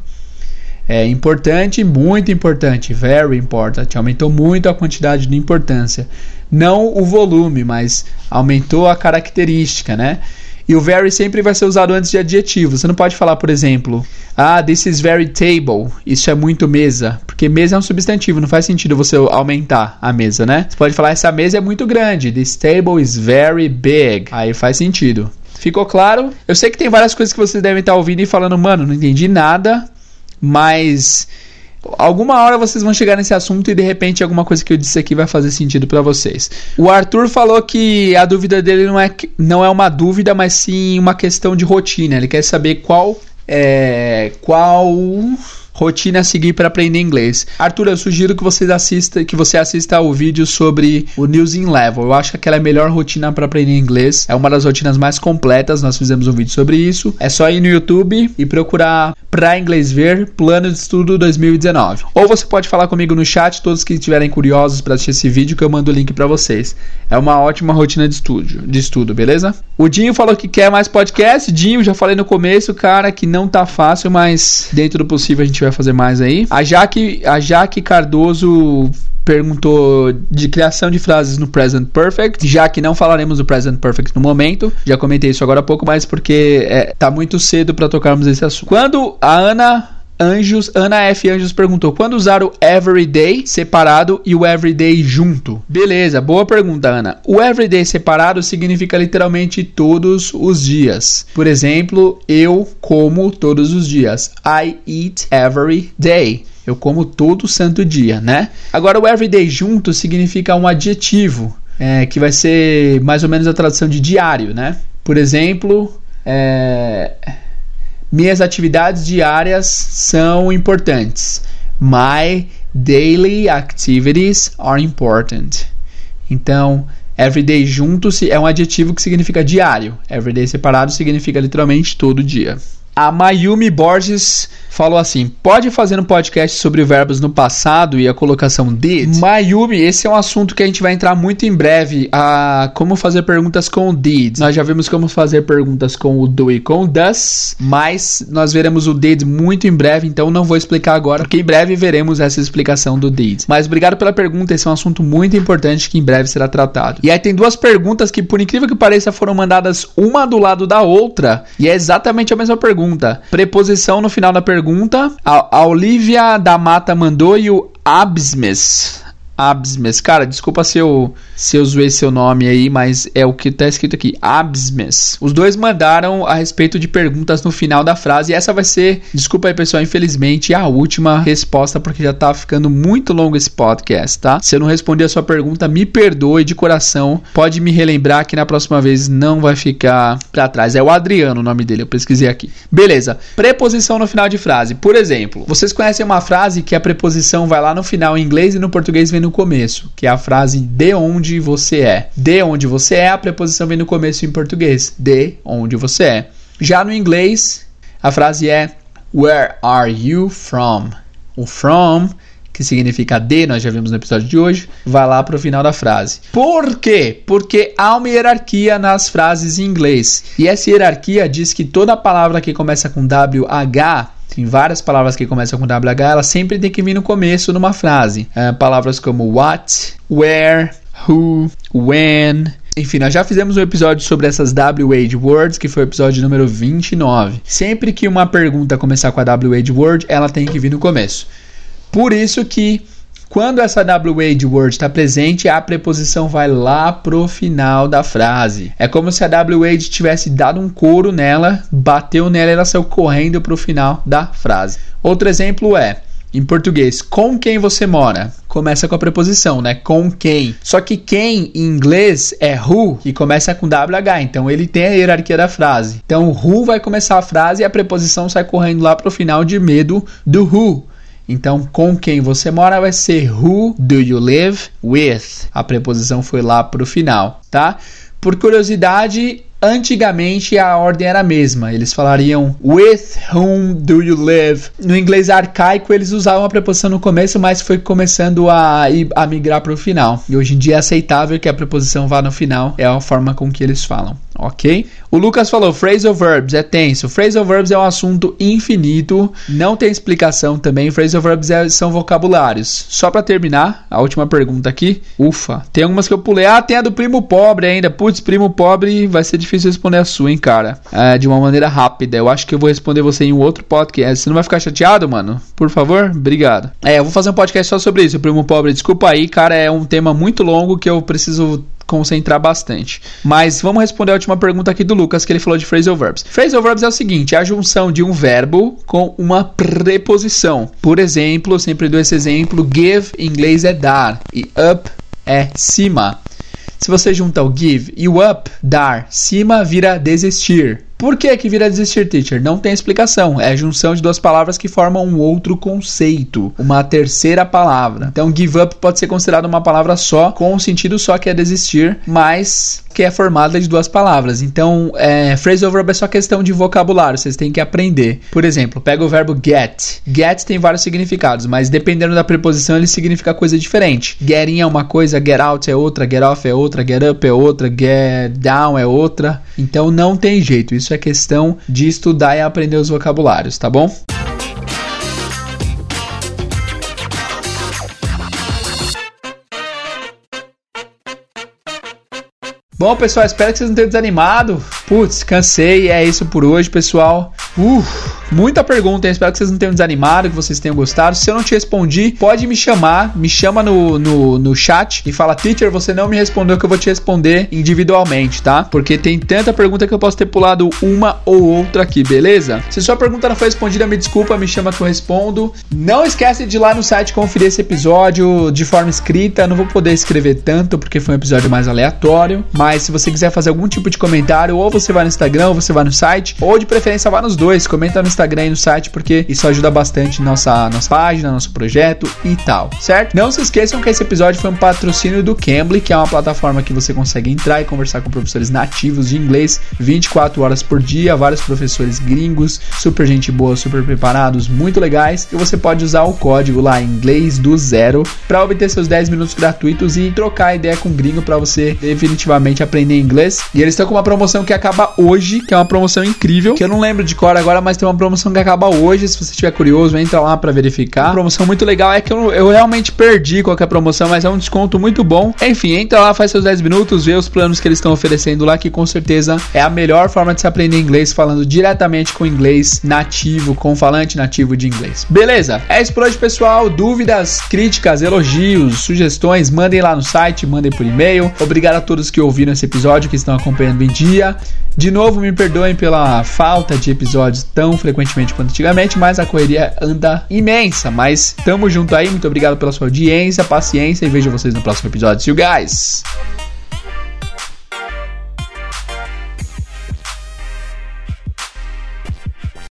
É importante, muito importante, very important. Aumentou muito a quantidade de importância. Não o volume, mas aumentou a característica, né? E o very sempre vai ser usado antes de adjetivo. Você não pode falar, por exemplo, ah, this is very table. Isso é muito mesa. Porque mesa é um substantivo, não faz sentido você aumentar a mesa, né? Você pode falar, essa mesa é muito grande. This table is very big. Aí faz sentido. Ficou claro? Eu sei que tem várias coisas que vocês devem estar ouvindo e falando, mano, não entendi nada, mas Alguma hora vocês vão chegar nesse assunto e de repente alguma coisa que eu disse aqui vai fazer sentido para vocês. O Arthur falou que a dúvida dele não é, não é uma dúvida, mas sim uma questão de rotina. Ele quer saber qual é, qual rotina a seguir para aprender inglês. Arthur, eu sugiro que você assista, que você assista o vídeo sobre o News in Level. Eu acho que aquela é a melhor rotina para aprender inglês. É uma das rotinas mais completas. Nós fizemos um vídeo sobre isso. É só ir no YouTube e procurar para inglês ver plano de estudo 2019. Ou você pode falar comigo no chat, todos que estiverem curiosos para assistir esse vídeo que eu mando o link para vocês. É uma ótima rotina de estudo, de estudo, beleza? O Dinho falou que quer mais podcast. Dinho, já falei no começo, cara, que não tá fácil, mas dentro do possível a gente vai vai fazer mais aí. A Jaque, a Jaque Cardoso perguntou de criação de frases no present perfect, já que não falaremos do present perfect no momento. Já comentei isso agora há pouco, mas porque é, tá muito cedo para tocarmos esse assunto. Quando a Ana Anjos, Ana F. Anjos perguntou: quando usar o everyday separado e o everyday junto? Beleza, boa pergunta, Ana. O everyday separado significa literalmente todos os dias. Por exemplo, eu como todos os dias. I eat every day. Eu como todo santo dia, né? Agora, o everyday junto significa um adjetivo, é, que vai ser mais ou menos a tradução de diário, né? Por exemplo, é minhas atividades diárias são importantes. My daily activities are important. Então, everyday junto é um adjetivo que significa diário. Everyday separado significa literalmente todo dia. A Mayumi Borges falou assim: pode fazer um podcast sobre verbos no passado e a colocação did? Mayumi, esse é um assunto que a gente vai entrar muito em breve. A como fazer perguntas com o did. Nós já vimos como fazer perguntas com o do e com o does, mas nós veremos o did muito em breve, então não vou explicar agora, porque em breve veremos essa explicação do did. Mas obrigado pela pergunta, esse é um assunto muito importante que em breve será tratado. E aí tem duas perguntas que, por incrível que pareça, foram mandadas uma do lado da outra, e é exatamente a mesma pergunta. Preposição no final da pergunta. A, a Olivia da Mata mandou e o Absmes Absmes. Cara, desculpa se eu, se eu zoei seu nome aí, mas é o que tá escrito aqui. Absmes. Os dois mandaram a respeito de perguntas no final da frase. E essa vai ser, desculpa aí, pessoal, infelizmente, a última resposta, porque já tá ficando muito longo esse podcast, tá? Se eu não responder a sua pergunta, me perdoe de coração. Pode me relembrar que na próxima vez não vai ficar pra trás. É o Adriano o nome dele, eu pesquisei aqui. Beleza. Preposição no final de frase. Por exemplo, vocês conhecem uma frase que a preposição vai lá no final em inglês e no português vem no começo, que é a frase de onde você é. De onde você é, a preposição vem no começo em português. De onde você é. Já no inglês, a frase é Where are you from? O from, que significa de, nós já vimos no episódio de hoje, vai lá para o final da frase. Por quê? Porque há uma hierarquia nas frases em inglês. E essa hierarquia diz que toda palavra que começa com WH tem várias palavras que começam com WH, ela sempre tem que vir no começo numa frase. É, palavras como what, where, who, when. Enfim, nós já fizemos um episódio sobre essas WH words, que foi o episódio número 29. Sempre que uma pergunta começar com a WH word, ela tem que vir no começo. Por isso que quando essa WH word está presente, a preposição vai lá pro final da frase. É como se a WH tivesse dado um couro nela, bateu nela e ela saiu correndo pro final da frase. Outro exemplo é em português, com quem você mora? Começa com a preposição, né? Com quem. Só que quem em inglês é who, que começa com WH. Então ele tem a hierarquia da frase. Então who vai começar a frase e a preposição sai correndo lá pro final de medo do who. Então, com quem você mora vai ser who do you live with. A preposição foi lá para o final, tá? Por curiosidade, Antigamente a ordem era a mesma, eles falariam with whom do you live. No inglês arcaico eles usavam a preposição no começo, mas foi começando a, a migrar para o final. E hoje em dia é aceitável que a preposição vá no final, é a forma com que eles falam ok? O Lucas falou: phrasal verbs é tenso. Phrasal verbs é um assunto infinito, não tem explicação também. Phrasal verbs é, são vocabulários. Só para terminar, a última pergunta aqui. Ufa, tem algumas que eu pulei. Ah, tem a do primo pobre ainda. Putz, primo pobre, vai ser difícil responder a sua, hein, cara? É, de uma maneira rápida. Eu acho que eu vou responder você em um outro podcast. Você não vai ficar chateado, mano? Por favor? Obrigado. É, eu vou fazer um podcast só sobre isso, primo pobre. Desculpa aí, cara, é um tema muito longo que eu preciso concentrar bastante. Mas vamos responder a última pergunta aqui do Lucas, que ele falou de phrasal verbs. Phrasal verbs é o seguinte: é a junção de um verbo com uma preposição. Por exemplo, eu sempre dou esse exemplo: give em inglês é dar e up é cima. Se você junta o give e o up, dar, cima vira desistir. Por que que vira desistir, teacher? Não tem explicação. É a junção de duas palavras que formam um outro conceito, uma terceira palavra. Então, give up pode ser considerado uma palavra só, com um sentido só que é desistir, mas que é formada de duas palavras. Então, é, phrasal verb é só questão de vocabulário, vocês têm que aprender. Por exemplo, pega o verbo get. Get tem vários significados, mas dependendo da preposição, ele significa coisa diferente. Get in é uma coisa, get out é outra, get off é outra, get up é outra, get down é outra. Então, não tem jeito. Isso é questão de estudar e aprender os vocabulários, tá bom? Bom, pessoal, espero que vocês não tenham desanimado. Putz, cansei. É isso por hoje, pessoal. Uh, muita pergunta, hein? espero que vocês não tenham desanimado, que vocês tenham gostado. Se eu não te respondi, pode me chamar, me chama no, no, no chat e fala, teacher, você não me respondeu que eu vou te responder individualmente, tá? Porque tem tanta pergunta que eu posso ter pulado uma ou outra aqui, beleza? Se sua pergunta não foi respondida, me desculpa, me chama que eu respondo. Não esquece de ir lá no site conferir esse episódio de forma escrita. não vou poder escrever tanto porque foi um episódio mais aleatório, mas se você quiser fazer algum tipo de comentário, ou você vai no Instagram, ou você vai no site, ou de preferência vá nos dois. Comenta no Instagram e no site, porque isso ajuda bastante nossa, nossa página, nosso projeto e tal, certo? Não se esqueçam que esse episódio foi um patrocínio do Cambly, que é uma plataforma que você consegue entrar e conversar com professores nativos de inglês 24 horas por dia, vários professores gringos, super gente boa, super preparados, muito legais. E você pode usar o código lá inglês do zero para obter seus 10 minutos gratuitos e trocar ideia com gringo para você definitivamente aprender inglês. E eles estão com uma promoção que acaba hoje, que é uma promoção incrível, que eu não lembro de cor agora, mas tem uma promoção que acaba hoje. Se você estiver curioso, entra lá para verificar. Promoção muito legal é que eu, eu realmente perdi qualquer promoção, mas é um desconto muito bom. Enfim, entra lá, faz seus 10 minutos, vê os planos que eles estão oferecendo lá, que com certeza é a melhor forma de se aprender inglês falando diretamente com inglês nativo, com falante nativo de inglês. Beleza? É isso por hoje, pessoal. Dúvidas, críticas, elogios, sugestões, mandem lá no site, mandem por e-mail. Obrigado a todos que ouviram esse episódio, que estão acompanhando em dia. De novo, me perdoem pela falta de episódios tão frequentemente quanto antigamente, mas a correria anda imensa. Mas tamo junto aí, muito obrigado pela sua audiência, paciência e vejo vocês no próximo episódio. See you guys!